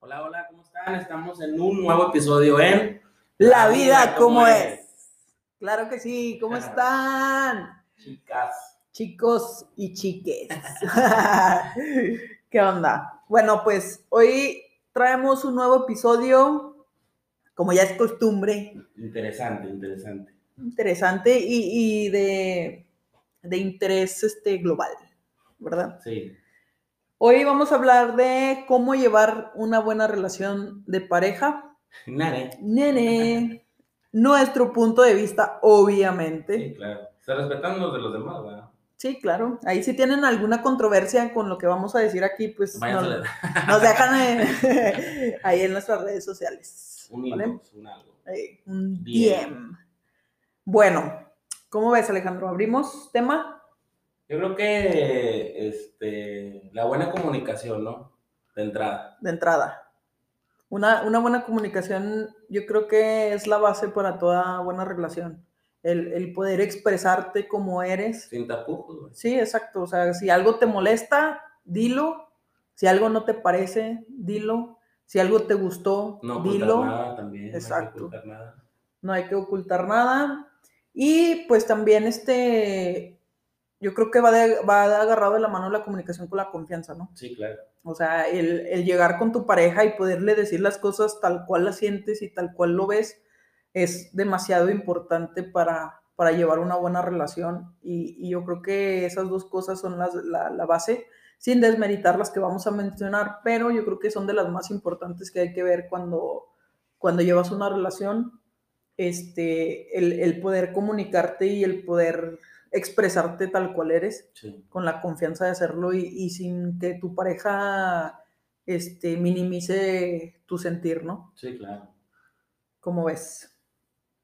Hola, hola, ¿cómo están? Estamos en un nuevo episodio en La vida como es. Claro que sí, ¿cómo están? Chicas. Chicos y chiques. ¿Qué onda? Bueno, pues hoy traemos un nuevo episodio, como ya es costumbre, Interesante, interesante. interesante y, y de, de interés este, global, ¿verdad? Sí. Hoy vamos a hablar de cómo llevar una buena relación de pareja. Nare. Nene, nuestro punto de vista, obviamente. Sí, claro. Se respetan los de los demás, ¿verdad? Sí, claro. Ahí si tienen alguna controversia con lo que vamos a decir aquí, pues nos, dejan eh, ahí en nuestras redes sociales. un ¿vale? inbox, un algo. Eh, un Bien. DM. Bueno, ¿cómo ves, Alejandro? ¿Abrimos tema? Yo creo que este, la buena comunicación, ¿no? De entrada. de entrada. Una, una buena comunicación yo creo que es la base para toda buena relación. El, el poder expresarte como eres. Sin tapujos, güey. Sí, exacto. O sea, si algo te molesta, dilo. Si algo no te parece, dilo. Si algo te gustó, No ocultar dilo. nada también. Exacto. No hay que ocultar nada. No hay que ocultar nada. Y pues también este, yo creo que va, de- va agarrado de la mano la comunicación con la confianza, ¿no? Sí, claro. O sea, el, el llegar con tu pareja y poderle decir las cosas tal cual las sientes y tal cual lo ves es demasiado importante para, para llevar una buena relación. Y, y yo creo que esas dos cosas son las, la, la base, sin desmeritar las que vamos a mencionar, pero yo creo que son de las más importantes que hay que ver cuando, cuando llevas una relación. Este, el, el poder comunicarte y el poder expresarte tal cual eres Sí. con la confianza de hacerlo y, y sin que tu pareja este, minimice tu sentir, ¿no? Sí, claro. Como ves?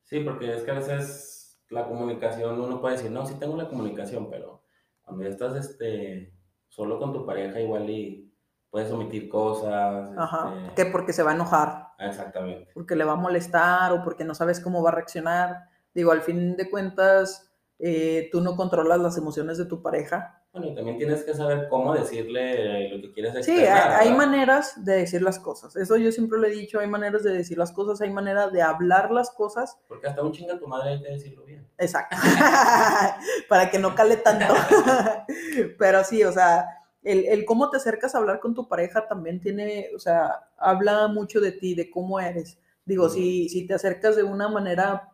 Sí, porque es que a veces la comunicación, uno puede decir, no, sí tengo la comunicación, pero cuando ya estás este, solo con tu pareja, igual y puedes omitir cosas. Ajá. este, Que porque se va a enojar, Exactamente. porque le va a molestar o porque no sabes cómo va a reaccionar. Digo, al fin de cuentas, eh, tú no controlas las emociones de tu pareja. Bueno, y también tienes que saber cómo decirle lo que quieres Sí, expresar. hay, hay maneras de decir las cosas. Eso yo siempre lo he dicho, hay maneras de decir las cosas, hay manera de hablar las cosas Porque hasta un chinga tu madre hay que decirlo bien. Exacto. Para que no cale tanto. Pero sí, o sea, el, el cómo te acercas a hablar con tu pareja también tiene, o sea, habla mucho de ti, de cómo eres. Digo, si, si te acercas de una manera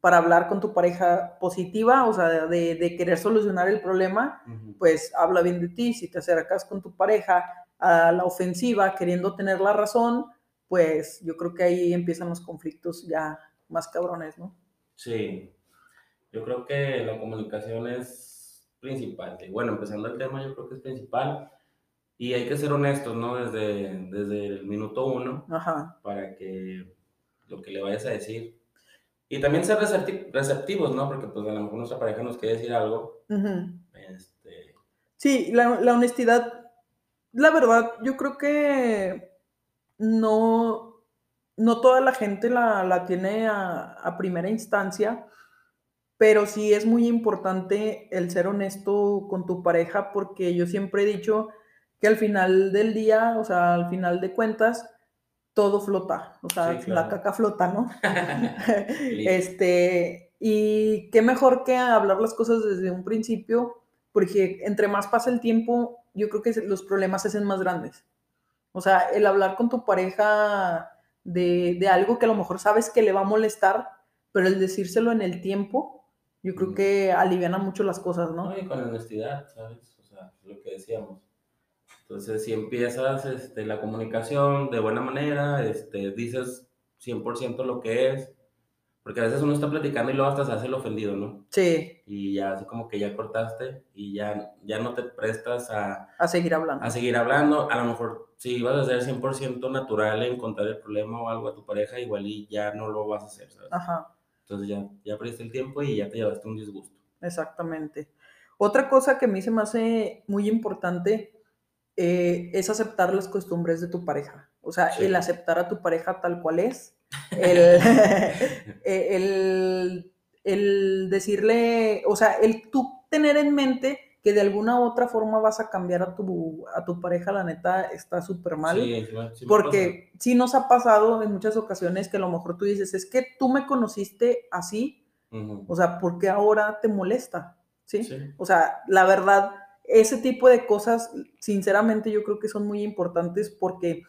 para hablar con tu pareja positiva, o sea, de, de querer solucionar el problema, pues habla bien de ti. Si te acercas con tu pareja a la ofensiva, queriendo tener la razón, pues yo creo que ahí empiezan los conflictos ya más cabrones, ¿no? Sí, yo creo que la comunicación es principal. Y bueno, empezando el tema, yo creo que es principal. Y hay que ser honestos, ¿no? Desde, desde el minuto uno Ajá. para que lo que le vayas a decir. Y también ser recepti- receptivos, ¿no? Porque pues a lo mejor nuestra pareja nos quiere decir algo. Ujú. Este, Sí, la, la honestidad, la verdad, yo creo que no, no toda la gente la, la tiene a, a primera instancia, pero sí es muy importante el ser honesto con tu pareja, porque yo siempre he dicho que al final del día, o sea, al final de cuentas, todo flota, o sea, Sí, la caca flota, ¿no? Este, y qué mejor que hablar las cosas desde un principio, porque entre más pasa el tiempo, yo creo que los problemas se hacen más grandes. O sea, el hablar con tu pareja de, de algo que a lo mejor sabes que le va a molestar, pero el decírselo en el tiempo, yo creo Mm. que aliviana mucho las cosas, ¿no? ¿no? Y con honestidad, ¿sabes? O sea, lo que decíamos. Entonces, si empiezas este, la comunicación de buena manera, este, dices 100% lo que es, porque a veces uno está platicando y luego hasta se hace el ofendido, ¿no? Sí, Y ya así como que ya cortaste y ya, ya no te prestas a, a seguir hablando. a seguir hablando. A lo mejor si ibas a ser 100% natural en contar el problema o algo a tu pareja, igual y ya no lo vas a hacer, ¿sabes? Ajá. Entonces ya, ya perdiste el tiempo y ya te llevaste un disgusto. Exactamente. Otra cosa que a mí se me hace muy importante eh, es aceptar las costumbres de tu pareja. O sea, Sí. el aceptar a tu pareja tal cual es. El, el, el decirle, o sea, el tú tener en mente que de alguna u otra forma vas a cambiar a tu, a tu pareja, la neta, está súper mal. Sí, porque sí nos ha pasado en muchas ocasiones que a lo mejor tú dices, es que tú me conociste así, o sea, ¿por qué ahora te molesta? ¿Sí? Sí. O sea, la verdad, ese tipo de cosas, sinceramente, yo creo que son muy importantes porque,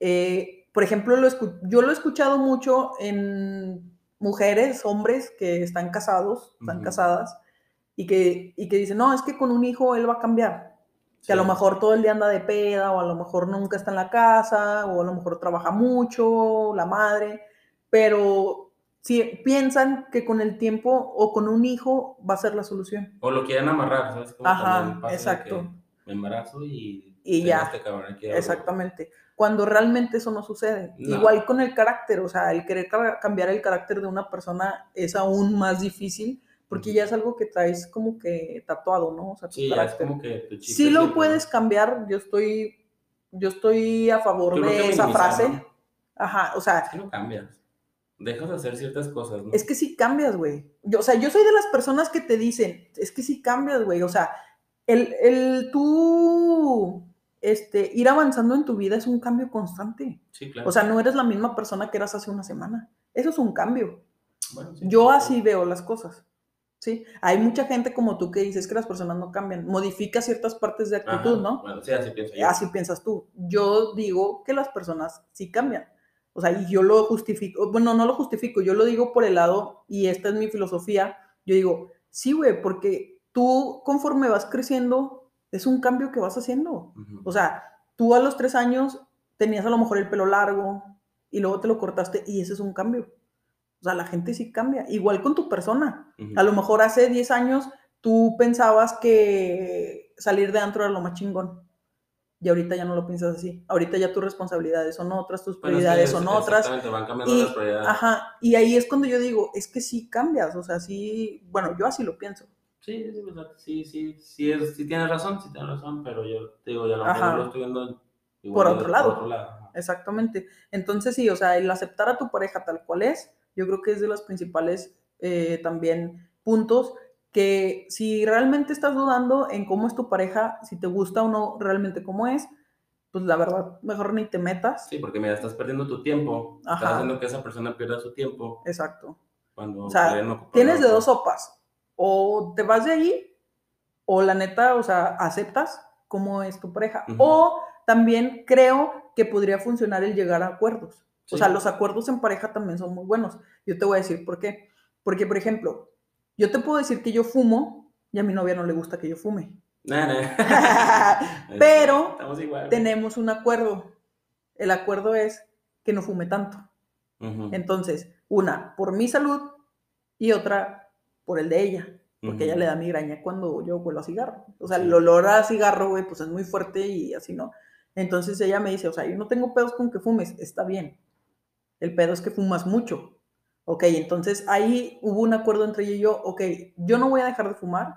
eh, por ejemplo, lo yo lo he escuchado mucho en mujeres, hombres que están casados, están casadas, y que, y que dicen, no, es que con un hijo él va a cambiar. Que a lo Sí. mejor todo el día anda de peda, o a lo mejor nunca está en la casa, o a lo mejor trabaja mucho, la madre, pero si piensan que con el tiempo o con un hijo va a ser la solución. O lo quieren amarrar, ¿sabes? Como Ajá, exacto. Me embarazo y... Y ya. Este aquí. Exactamente. Cuando realmente eso no sucede. No. Igual con el carácter, o sea, el querer ca- cambiar el carácter de una persona es aún más difícil porque ya es algo que traes como que tatuado, ¿no? O sea, tu Sí, ya es carácter. como que tu Sí lo siempre, puedes cambiar, yo estoy, yo estoy a favor de esa minimizar, frase. ¿no? Ajá, o sea, Es que no cambias. Dejas de hacer ciertas cosas, ¿no? es que sí cambias, güey. Yo, o sea, yo soy de las personas que te dicen, es que sí cambias, güey. O sea, el, el tú este, ir avanzando en tu vida es un cambio constante. Sí, claro. O sea, no eres la misma persona que eras hace una semana. Eso es un cambio. Bueno, sí, Yo sí, así veo las cosas. ¿Sí? Hay mucha gente como tú que dices que las personas no cambian. Modifica ciertas partes de Ajá, actitud, ¿no? Bueno, sí, así pienso yo. Así piensas tú. Yo digo que las personas sí cambian. O sea, y yo lo justifico, bueno, no lo justifico, yo lo digo por el lado, y esta es mi filosofía, yo digo, sí, güey, porque tú conforme vas creciendo, es un cambio que vas haciendo. Ujú. O sea, tú a los tres años tenías a lo mejor el pelo largo y luego te lo cortaste y ese es un cambio. O sea, la gente sí cambia. Igual con tu persona. Ujú. A lo mejor hace 10 años tú pensabas que salir de antro era lo más chingón. Y ahorita ya no lo piensas así. Ahorita ya tus responsabilidades son otras, tus Bueno, prioridades es- son otras. Exactamente, van cambiando Y, las prioridades. ajá, y ahí es cuando yo digo, es que sí cambias. O sea, sí, bueno, yo así lo pienso. Sí, sí, sí, sí, sí, es, sí tienes razón, sí tienes razón, pero yo te digo, ya lo mejor lo estoy viendo igual Por otro lado. otro lado. Exactamente. Entonces sí, o sea, el aceptar a tu pareja tal cual es, yo creo que es de los principales eh, también puntos que si realmente estás dudando en cómo es tu pareja, si te gusta o no realmente cómo es, pues la verdad, mejor ni te metas. Sí, porque mira, estás perdiendo tu tiempo, estás Ajá. haciendo que esa persona pierda su tiempo Exacto. cuando O sea, Tienes de dos sopas. O te vas de ahí, o la neta, o sea, aceptas cómo es tu pareja. Ujú. O también creo que podría funcionar el llegar a acuerdos. O sea, los acuerdos en pareja también son muy buenos. Yo te voy a decir por qué. Porque, por ejemplo, yo te puedo decir que yo fumo y a mi novia no le gusta que yo fume. Nah, nah. Pero igual. Tenemos un acuerdo. El acuerdo es que no fume tanto. Entonces, una por mi salud y otra por el de ella. Porque ella le da migraña cuando yo huelo a cigarro. O sea, Sí. el olor a cigarro, güey, pues es muy fuerte y así, ¿no? Entonces ella me dice, o sea, yo no tengo pedos con que fumes, está bien. El pedo es que fumas mucho. Ok, entonces ahí hubo un acuerdo entre ella y yo, ok, yo no voy a dejar de fumar,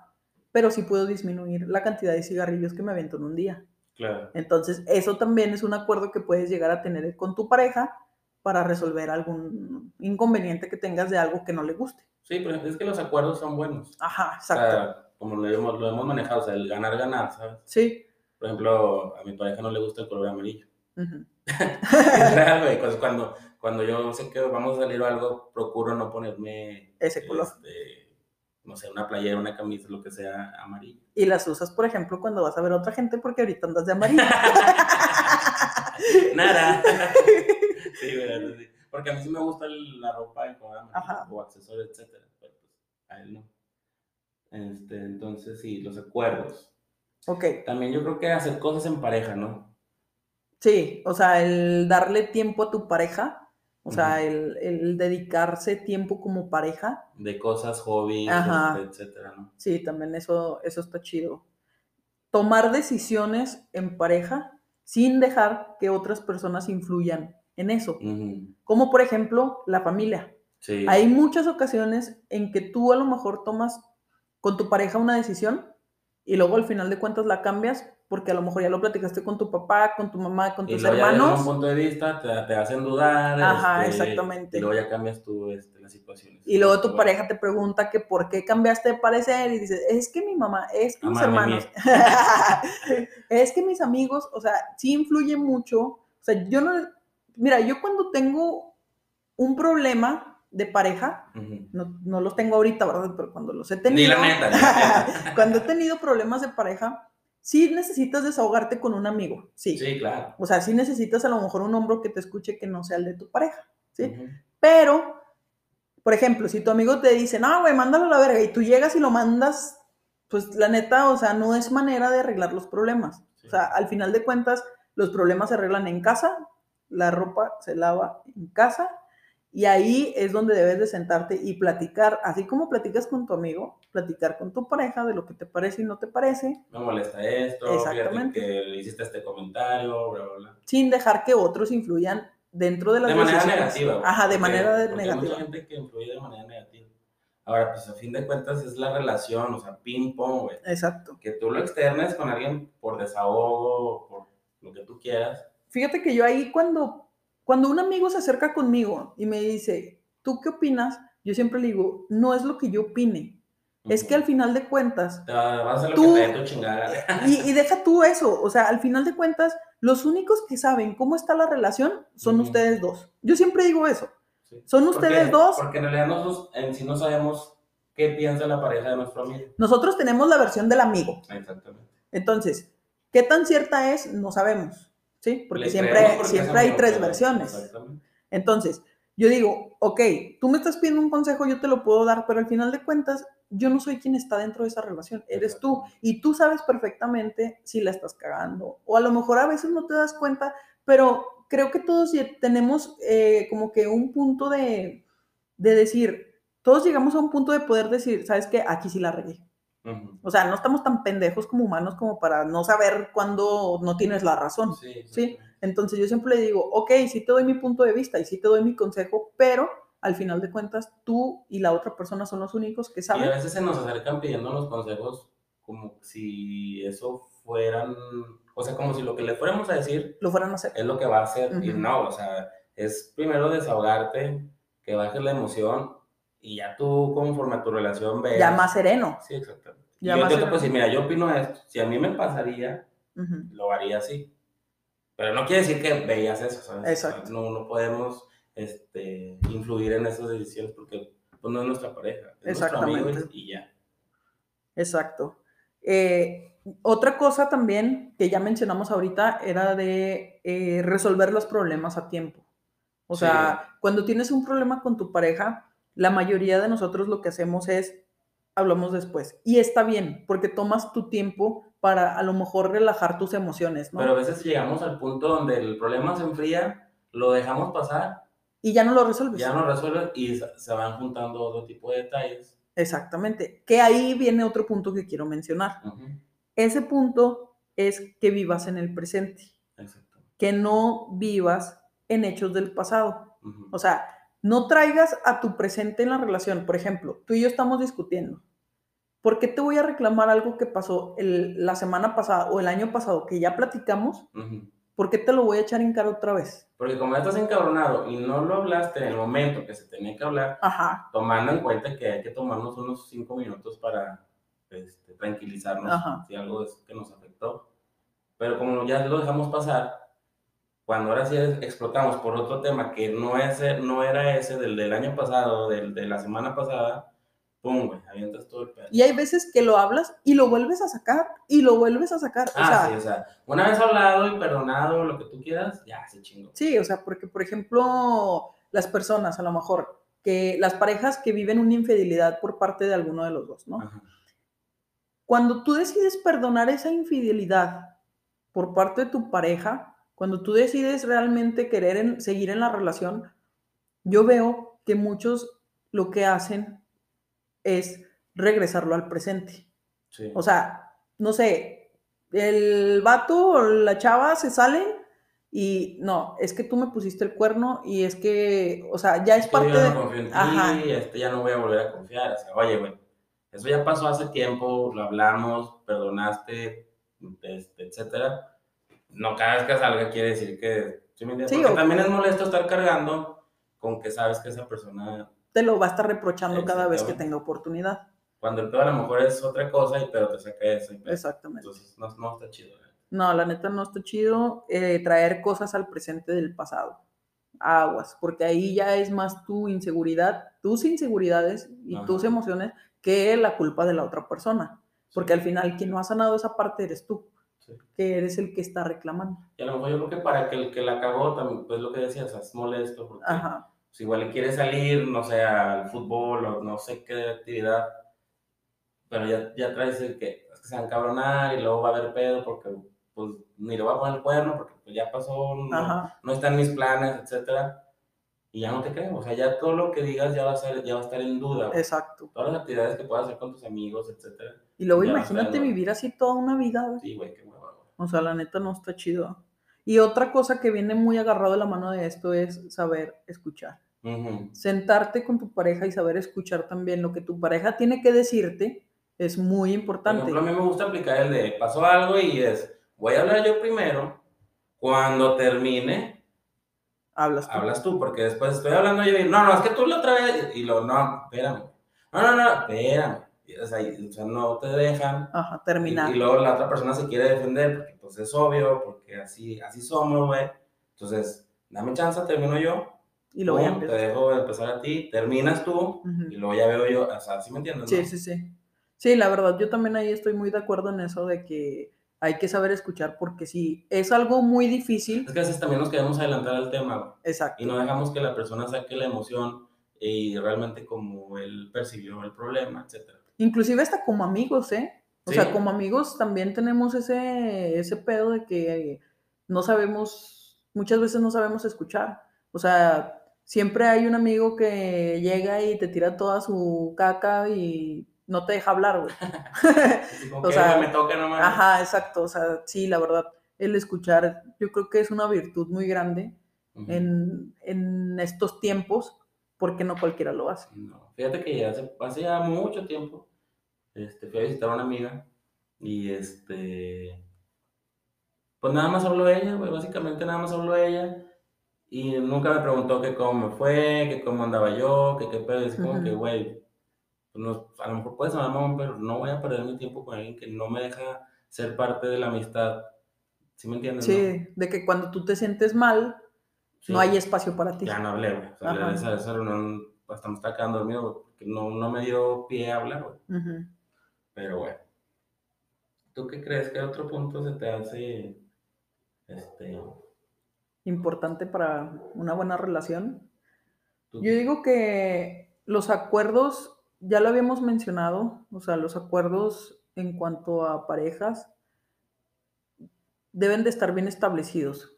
pero sí puedo disminuir la cantidad de cigarrillos que me avento en un día. Claro. Entonces, eso también es un acuerdo que puedes llegar a tener con tu pareja para resolver algún inconveniente que tengas de algo que no le guste. Sí, pero es que los acuerdos son buenos. Ajá, O exacto. sea, como lo hemos, lo hemos manejado, o sea, el ganar-ganar, ¿sabes? Sí. Por ejemplo, a mi pareja no le gusta el color amarillo. Es güey. pues cuando, cuando yo sé que vamos a salir o algo, procuro no ponerme. Ese color. este, no sé, una playera, una camisa, lo que sea amarillo. Y las usas, por ejemplo, cuando vas a ver a otra gente porque ahorita andas de amarillo. Nada. sí, eso sí. Porque a mí sí me gusta la ropa en color amarillo Ajá. o accesorios, etcétera. Pero pues a él no. Este, entonces, sí, los acuerdos. ok. También yo creo que hacer cosas en pareja, ¿no? Sí, o sea, el darle tiempo a tu pareja, o sea, el, el dedicarse tiempo como pareja, De cosas, hobbies, Ajá. este, etcétera, ¿no? sí, también eso, eso está chido. Tomar decisiones en pareja sin dejar que otras personas influyan en eso. Como por ejemplo la familia. Sí. Hay muchas ocasiones en que tú a lo mejor tomas con tu pareja una decisión y luego al final de cuentas la cambias porque a lo mejor ya lo platicaste con tu papá, con tu mamá, con Y tus luego ya desde hermanos. un punto de vista te, te hacen dudar. Ajá, este, exactamente. Y luego ya cambias tú este, las situaciones. Y luego tu Bueno, pareja te pregunta que por qué cambiaste de parecer y dices, es que mi mamá, es que mis hermanos, es que mis amigos, o sea, sí influye mucho. O sea, yo no, mira, yo cuando tengo un problema de pareja, no, no los tengo ahorita, ¿verdad? Pero cuando los he Ni tenido, la neta. ni la neta. cuando he tenido problemas de pareja, sí necesitas desahogarte con un amigo, sí. Sí, claro. O sea, sí necesitas a lo mejor un hombro que te escuche que no sea el de tu pareja, ¿sí? Pero, por ejemplo, si tu amigo te dice, no, güey, mándalo a la verga, y tú llegas y lo mandas, pues la neta, o sea, no es manera de arreglar los problemas. Sí. O sea, al final de cuentas, los problemas se arreglan en casa, la ropa se lava en casa, y ahí es donde debes de sentarte y platicar, así como platicas con tu amigo, platicar con tu pareja de lo que te parece y no te parece, Me molesta esto, Exactamente. que le hiciste este comentario, bla, bla, bla. sin dejar que otros influyan dentro de las De manera decisiones. negativa. Ajá, de porque- manera porque Hay negativa. mucha gente que influye de manera negativa. Ahora, pues a fin de cuentas es la relación, o sea, ping-pong, güey. Exacto. Que tú lo externes con alguien por desahogo, por lo que tú quieras. Fíjate que yo ahí cuando, cuando un amigo se acerca conmigo y me dice, ¿tú qué opinas? Yo siempre le digo, no es lo que yo opine, es que al final de cuentas, Te vas a lo tú- que te y, y deja tú eso, o sea, al final de cuentas, los únicos que saben cómo está la relación son Ujú. ustedes dos. Yo siempre digo eso, Sí. son Porque- ustedes dos. Porque en realidad nosotros en sí no sabemos qué piensa la pareja de nuestro amigo. Nosotros tenemos la versión del amigo, Exactamente. entonces, ¿qué tan cierta es? No sabemos, ¿sí? Porque Le siempre, porque siempre hay tres versiones. Exactamente. Entonces, yo digo, ok, tú me estás pidiendo un consejo, yo te lo puedo dar, pero al final de cuentas, yo no soy quien está dentro de esa relación, eres tú. Y tú sabes perfectamente si la estás cagando. O a lo mejor a veces no te das cuenta, pero creo que todos tenemos eh, como que un punto de, de decir, todos llegamos a un punto de poder decir, ¿sabes qué? Aquí sí la regué. O sea, no estamos tan pendejos como humanos como para no saber cuándo no tienes la razón. Sí, Sí. exactamente. Entonces yo siempre le digo, ok, sí te doy mi punto de vista y sí te doy mi consejo, pero al final de cuentas tú y la otra persona son los únicos que Y a saben. veces se nos acercan pidiéndonos consejos como si eso fueran, o sea, como si lo que le fuéramos a decir Lo fueran a hacer. es lo que va a hacer. Y no, o sea, es primero desahogarte, que bajes la emoción y ya tú conforme a tu relación veas. Ya más sereno. Sí, exactamente. Ya yo, más yo te puedo decir, mira, yo opino esto. Si a mí me pasaría, lo haría así. Pero no quiere decir que veías eso, ¿sabes? Exacto. No, no podemos este, influir en esas decisiones porque pues, no es nuestra pareja, es nuestro amigo Exactamente. y, ya. Exacto. Eh, otra cosa también que ya mencionamos ahorita era de eh, resolver los problemas a tiempo. O Sí. sea, cuando tienes un problema con tu pareja, la mayoría de nosotros lo que hacemos es hablamos después. Y está bien, porque tomas tu tiempo para a lo mejor relajar tus emociones, ¿no? Pero a veces llegamos al punto donde el problema se enfría, lo dejamos pasar, y ya no lo resuelves. ya no resuelve y se van juntando otro tipo de detalles. Exactamente. Que ahí viene otro punto que quiero mencionar. Ese punto es que vivas en el presente, Exacto. que no vivas en hechos del pasado. O sea, no traigas a tu presente en la relación. Por ejemplo, tú y yo estamos discutiendo. ¿Por qué te voy a reclamar algo que pasó el- la semana pasada o el año pasado que ya platicamos? ujú. ¿Por qué te lo voy a echar en cara otra vez? Porque como ya estás encabronado y no lo hablaste en el momento que se tenía que hablar, Ajá, tomando en cuenta que hay que tomarnos unos cinco minutos para este, tranquilizarnos Ajá. si algo es que nos afectó. Pero como ya lo dejamos pasar, cuando ahora sí explotamos por otro tema que no, es, no era ese del del año pasado, del de la semana pasada, pum, güey, avientas todo el pedo. y hay veces que lo hablas y lo vuelves a sacar y lo vuelves a sacar. O Ah, sea, sí, o sea, una vez hablado y perdonado, lo que tú quieras, ya se chingó. Sí, o sea, porque por ejemplo, las personas a lo mejor, que las parejas que viven una infidelidad por parte de alguno de los dos, ¿no? Ajá. Cuando tú decides perdonar esa infidelidad por parte de tu pareja, cuando tú decides realmente querer en- seguir en la relación, yo veo que muchos lo que hacen es regresarlo al presente. Sí. O sea, no sé, el vato o la chava se salen y no, es que tú me pusiste el cuerno y es que, o sea, ya es que parte yo de... no confío en ti, Ajá. este, ya no voy a volver a confiar. O sea, oye, güey, Eso ya pasó hace tiempo, lo hablamos, perdonaste, este, etcétera. No cada vez que salga quiere decir que... ¿sí me? Sí, Porque o- también es molesto estar cargando con que sabes que esa persona, Te lo va a estar reprochando cada vez que tenga oportunidad. cuando el pedo a lo mejor es otra cosa, y, pero te saca eso. Exactamente. Entonces, no, no está chido. ¿eh? No, la neta no está chido eh, traer cosas al presente del pasado. Aguas, porque ahí ya es más tu inseguridad, tus inseguridades y Ajá. tus emociones que la culpa de la otra persona. Porque al final quien no ha sanado esa parte eres tú, Sí. que eres el que está reclamando. Y a lo mejor yo creo que para que el que la cagó, también, pues lo que decías, es molesto, porque Ajá, pues, igual le quiere salir, no sé, al fútbol o no sé qué actividad, pero ya, ya traes el que, es que se van a encabronar y luego va a haber pedo porque pues ni le va a poner el cuerno porque pues ya pasó, no, no está en mis planes, etcétera, y ya no te creo, o sea, ya todo lo que digas ya va a, ser, ya va a estar en duda, exacto. todas las actividades que puedas hacer con tus amigos, etcétera, Y luego imagínate vivir así toda una vida, güey. sí, güey, qué. O sea, la neta no está chido. Y otra cosa que viene muy agarrado de la mano de esto es saber escuchar. Sentarte con tu pareja y saber escuchar también lo que tu pareja tiene que decirte es muy Por importante. ejemplo, a mí me gusta aplicar el de pasó algo y es, voy a hablar yo primero, cuando termine, Hablas tú. hablas tú, porque después estoy hablando yo y no, no, es que tú la otra vez, y lo, no, espérame, no, no, no, espérame, o sea, y- o sea, no te dejan, Ajá, terminar. y luego la otra persona se quiere defender, porque pues es obvio, porque así, así somos, güey, entonces, dame chance, termino yo, Y luego ya te dejo empezar a ti, terminas tú, y luego ya veo yo, o sea, ¿sí me entiendes? Sí, no? sí, sí. Sí, la verdad, yo también ahí estoy muy de acuerdo en eso de que hay que saber escuchar porque si es algo muy difícil, Es que a veces también nos queremos adelantar al tema, exacto. y no dejamos que la persona saque la emoción y realmente como él percibió el problema, etcétera. Inclusive hasta como amigos, ¿eh? O Sí. sea, como amigos también tenemos ese, ese pedo de que no sabemos, muchas veces no sabemos escuchar. O sea, siempre hay un amigo que llega y te tira toda su caca y no te deja hablar, güey. O sea, "Güey, me toca nomás. Ajá, exacto. O sea, sí, la verdad, el escuchar yo creo que es una virtud muy grande en, en estos tiempos porque no cualquiera lo hace. No, fíjate que hace, hace ya mucho tiempo este, fui a visitar a una amiga y este, pues nada más habló ella, güey, básicamente nada más habló ella y nunca me preguntó que cómo me fue, que cómo andaba yo, que qué pedo, así como que, güey, pues no- a lo mejor puedes sonar mamón, pero no voy a perder mi tiempo con alguien que no me deja ser parte de la amistad, ¿sí me entiendes? no? Sí, de que cuando tú te sientes mal, Sí. no hay espacio para ti. Ya no hablé, güey. O sea, esa, esa reunión hasta me estaba quedando dormido, porque no, no me dio pie a hablar, güey. Ujú. Pero bueno. ¿Tú qué crees que otro punto se te hace este Importante para una buena relación. tú- Yo digo que los acuerdos, ya lo habíamos mencionado, o sea, los acuerdos en cuanto a parejas deben de estar bien establecidos.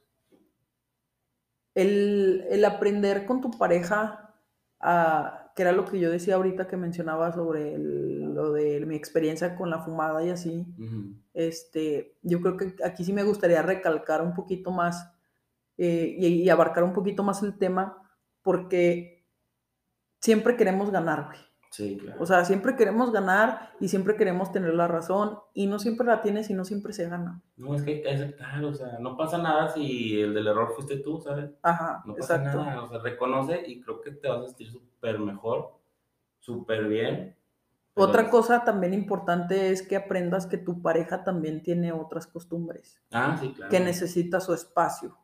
El, el aprender con tu pareja, a, que era lo que yo decía ahorita que mencionaba sobre el- lo de mi experiencia con la fumada y así, este, yo creo que aquí sí me gustaría recalcar un poquito más eh, y, y abarcar un poquito más el tema, porque siempre queremos ganar, güey. Sí, claro. O sea, siempre queremos ganar y siempre queremos tener la razón y no siempre la tienes y no siempre se gana. no, es que hay que aceptar, o sea, no pasa nada si el del error fuiste tú, ¿sabes? Ajá, No pasa exacto. nada, o sea, reconoce y creo que te vas a sentir súper mejor, súper bien. Otra es- cosa también importante es que aprendas que tu pareja también tiene otras costumbres, Ah, sí, claro. que necesita su espacio.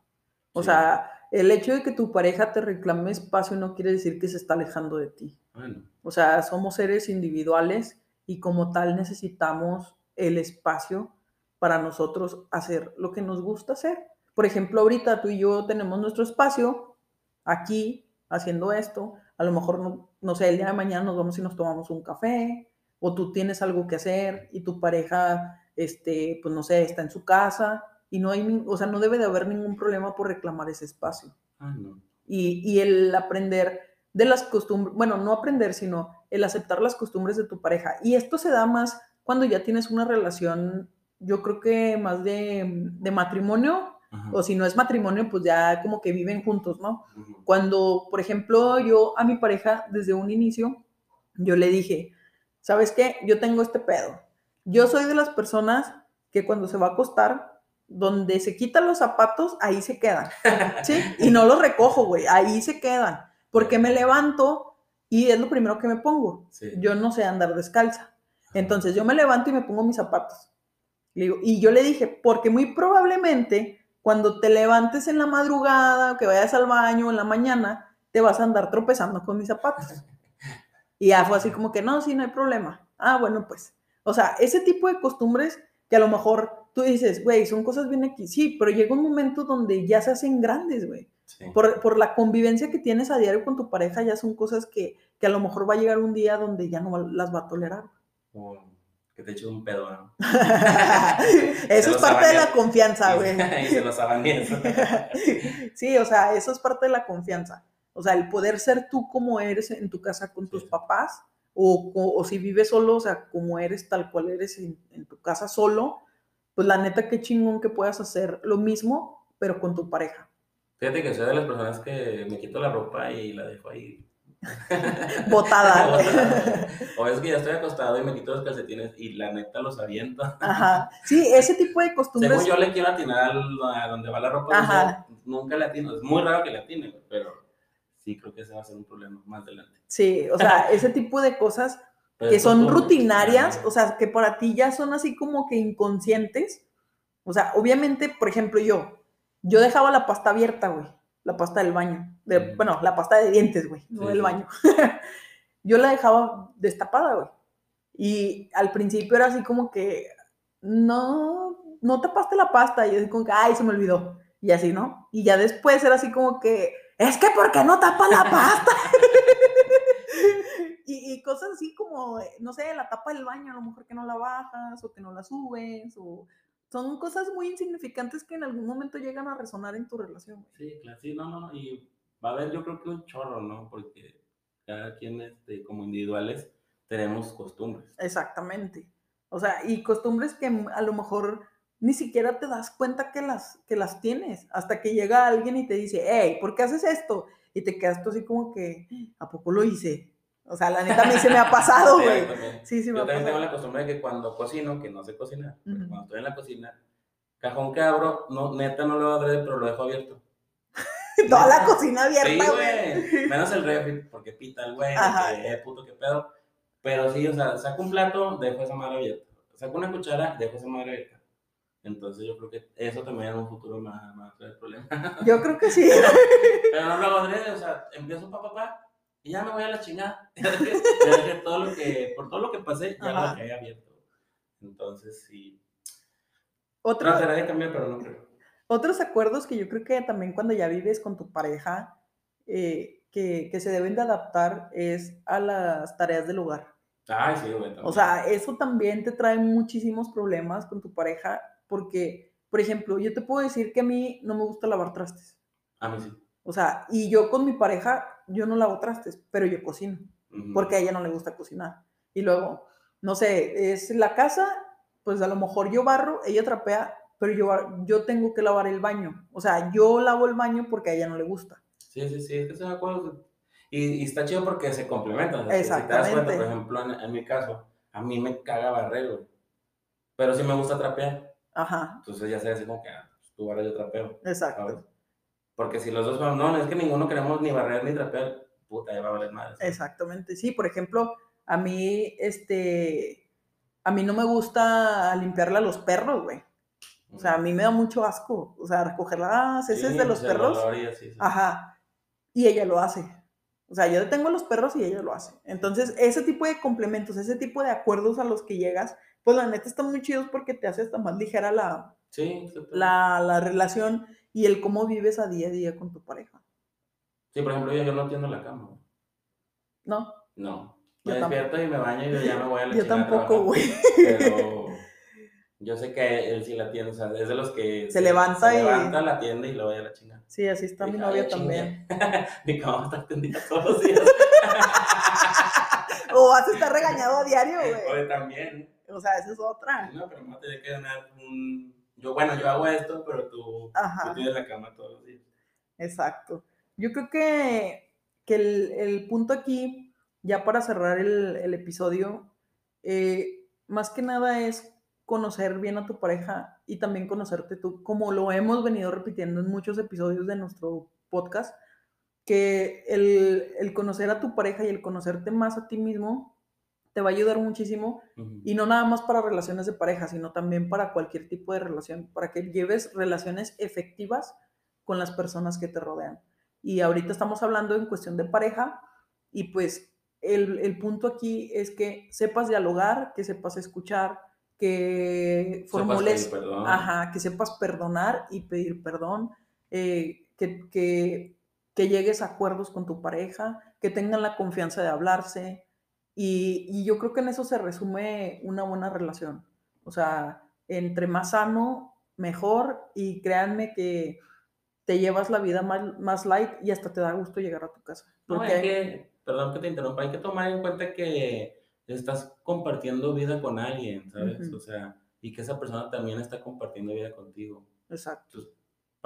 O Sí. sea, el hecho de que tu pareja te reclame espacio no quiere decir que se está alejando de ti. Bueno, O sea, somos seres individuales y como tal necesitamos el espacio para nosotros hacer lo que nos gusta hacer. Por ejemplo, ahorita tú y yo tenemos nuestro espacio aquí haciendo esto. A lo mejor, no, no sé, el día de mañana nos vamos y nos tomamos un café o tú tienes algo que hacer y tu pareja, este, pues no sé, está en su casa y no hay, o sea, no debe de haber ningún problema por reclamar ese espacio ah, no. y, y el aprender de las costumbres, bueno, no aprender, sino el aceptar las costumbres de tu pareja. Y esto se da más cuando ya tienes una relación, yo creo que más de, de matrimonio, Ajá. o si no es matrimonio, pues ya como que viven juntos, ¿no? Cuando, por ejemplo, yo a mi pareja desde un inicio, yo le dije, ¿sabes qué? Yo tengo este pedo. Yo soy de las personas que cuando se va a acostar, donde se quitan los zapatos, ahí se quedan, ¿sí? Y no los recojo, güey, ahí se quedan, porque me levanto y es lo primero que me pongo. Sí. Yo no sé andar descalza. Entonces yo me levanto y me pongo mis zapatos. Y yo le dije, porque muy probablemente cuando te levantes en la madrugada, o que vayas al baño en la mañana, te vas a andar tropezando con mis zapatos. Y ya fue así como que, no, sí, no hay problema. Ah, bueno, pues. O sea, ese tipo de costumbres que a lo mejor tú dices, güey, son cosas bien aquí. Sí, pero llega un momento donde ya se hacen grandes, güey. Sí. Por, por la convivencia que tienes a diario con tu pareja, ya son cosas que, que a lo mejor va a llegar un día donde ya no las va a tolerar. Como que te eches un pedo, ¿no? Eso es parte de la confianza, güey. y se los abanes. Sí, o sea, eso es parte de la confianza. O sea, el poder ser tú como eres en tu casa con tus papás, o, o- o si vives solo, o sea, como eres, tal cual eres en, en tu casa solo, pues la neta, qué chingón que puedas hacer lo mismo, pero con tu pareja. Fíjate que soy de las personas que me quito la ropa y la dejo ahí. Botada, o es que ya estoy acostado y me quito los calcetines y la neta los aviento. Ajá. Sí, ese tipo de costumbres. Según yo le quiero atinar a donde va la ropa, sé, Ajá. nunca le atino. Es muy raro que le atine, pero sí creo que ese va a ser un problema más adelante. Sí, o sea, ese tipo de cosas Pero que son rutinarias, o sea, que para ti ya son así como que inconscientes. O sea, obviamente, por ejemplo, yo, yo dejaba la pasta abierta, güey, la pasta del baño, de- Mm. bueno, la pasta de dientes, güey, no del baño. yo la dejaba destapada, güey. Y al principio era así como que, no, no tapaste la pasta, y yo así como que, ay, se me olvidó, y así, ¿no? Y ya después era así como que, es que, ¿por qué no tapas la pasta? y, y cosas así como, eh, no sé, la tapa del baño, a lo mejor que no la bajas o que no la subes, o son cosas muy insignificantes que en algún momento llegan a resonar en tu relación. güey. Sí, claro, sí, no, no, y va a haber yo creo que un chorro, ¿no? Porque cada quien, este, como individuales, tenemos costumbres. Exactamente. O sea, y costumbres que a lo mejor ni siquiera te das cuenta que las, que las tienes, hasta que llega alguien y te dice, hey, ¿por qué haces esto? Y te quedas tú así como que, ¿a poco lo hice? O sea, la neta a mí se me ha pasado, güey. Sí, sí me Yo ha también tengo la costumbre de que cuando cocino, que no sé cocinar, pero Ujú. cuando estoy en la cocina, cajón que abro, no, neta no lo abro, pero lo dejo abierto. Toda la cocina abierta, Sí, güey. Menos el refri, porque pita el güey, que, eh, puto, qué pedo. Pero sí, o sea, saco un plato, dejo esa madre abierta. Saco una cuchara, dejo esa madre abierta. Entonces yo creo que eso también en un futuro me va a traer problemas. Yo creo que sí. Pero no lo hago adrede, o sea, empiezo pa, pa, pa, y ya me voy a la chingada. Ya dejé, ya dejé todo lo que, por todo lo que pasé, ya Ajá. lo dejé abierto. Entonces sí, Otro, trataré de cambiar, pero no creo. otros acuerdos que yo creo que también cuando ya vives con tu pareja, eh, que, que se deben de adaptar es a las tareas del hogar. Ay, sí, también. O sea, eso también te trae muchísimos problemas con tu pareja porque, por ejemplo, yo te puedo decir que a mí no me gusta lavar trastes. A mí sí. O sea, y yo con mi pareja, yo no lavo trastes, pero yo cocino, Ujú. porque a ella no le gusta cocinar. Y luego, no sé, es la casa, pues a lo mejor yo barro, ella trapea, pero yo, yo tengo que lavar el baño. O sea, yo lavo el baño porque a ella no le gusta. Sí, sí, sí, es que estoy de acuerdo. Y, y está chido porque se complementan. sea, si- te das Exactamente. cuenta, por ejemplo, en, en mi caso, a mí me caga barrer, güey. Pero sí me gusta trapear. Ajá, Entonces ya sé así como que ah, pues, tú barres, yo trapeo. exacto. ¿sabes? Porque si los dos vamos, no, es que ninguno queremos ni barrer ni trapear, puta, ya va a valer madre. Exactamente, sí, por ejemplo, a mí, este, a mí no me gusta limpiarle a los perros, güey. O sea, a mí me da mucho asco, o sea, recoger las heces Sí, de los perros, sí. ajá, y ella lo hace. O sea, yo detengo a los perros y ella lo hace. Entonces, ese tipo de complementos, ese tipo de acuerdos a los que llegas, pues la neta están muy chidos porque te hace hasta más ligera la, Sí, la, la relación y el cómo vives a día a día con tu pareja, sí, por ejemplo, yo, yo no tiendo la cama. güey. ¿no? No. Yo Me despierto y me baño y ya me voy a la Yo tampoco, güey. Pero yo sé que él sí la tiene, o sea, es de los que Se levanta se y- levanta, la tiende y lo voy a la chingada. Sí, así está mi novia "Ay, también. chingue". Mi cama está tendida todos los días. O vas a estar regañado a diario, güey. Oye, también. O sea, esa es otra. No, pero no te que ganar un. Yo, bueno, yo hago esto, pero tú, Ajá. tú tienes la cama todos los días. Exacto. Yo creo que, que el, el punto aquí, ya para cerrar el, el episodio, eh, más que nada es conocer bien a tu pareja y también conocerte tú, como lo hemos venido repitiendo en muchos episodios de nuestro podcast, que el, el conocer a tu pareja y el conocerte más a ti mismo te va a ayudar muchísimo y no nada más para relaciones de pareja, sino también para cualquier tipo de relación, para que lleves relaciones efectivas con las personas que te rodean. Y ahorita estamos hablando en cuestión de pareja y pues el, el punto aquí es que sepas dialogar, que sepas escuchar, que formules, ajá, que sepas perdonar y pedir perdón, eh, que, que, que, llegues a acuerdos con tu pareja, que tengan la confianza de hablarse. Y, y, yo creo que en eso se resume una buena relación. O sea, entre más sano, mejor. Y créanme que te llevas la vida más, más light y hasta te da gusto llegar a tu casa. No, hay que, perdón que te interrumpa, hay que tomar en cuenta que estás compartiendo vida con alguien, ¿sabes? O sea, y que esa persona también está compartiendo vida contigo. Exacto.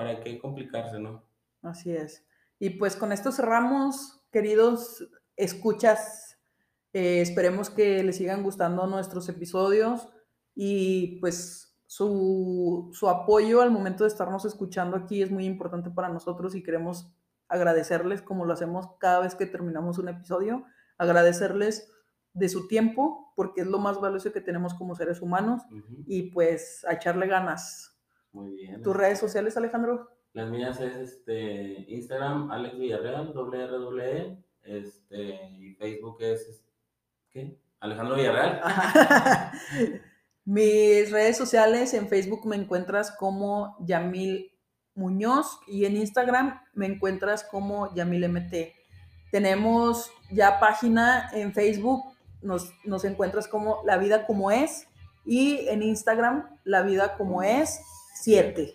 ¿para qué complicarse, no? Así es. Y pues con esto cerramos, queridos escuchas. Eh, esperemos que les sigan gustando nuestros episodios y pues su, su apoyo al momento de estarnos escuchando aquí es muy importante para nosotros y queremos agradecerles como lo hacemos cada vez que terminamos un episodio, agradecerles de su tiempo, porque es lo más valioso que tenemos como seres humanos, y pues a echarle ganas. Muy bien. ¿Tus redes sociales, Alejandro? Las mías es este, Instagram, Alex Villarreal, WRWE, este, y Facebook es, ¿qué? Alejandro Villarreal. Mis redes sociales, en Facebook me encuentras como Yamil Muñoz y en Instagram me encuentras como Yamil MT. Tenemos ya página en Facebook nos, nos encuentras como La Vida Como Es y en Instagram La Vida Como Es 7,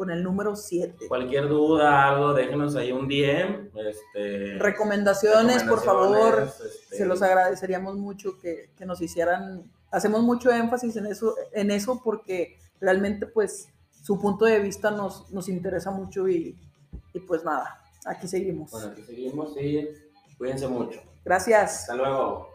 con el número 7. Cualquier duda, algo, déjenos ahí un DM. Este, recomendaciones, por favor. Este. Se los agradeceríamos mucho que, que, nos hicieran. Hacemos mucho énfasis en eso, en eso porque realmente, pues, su punto de vista nos, nos interesa mucho y, y pues nada, aquí seguimos. Bueno, aquí seguimos y cuídense mucho. Gracias. Hasta luego.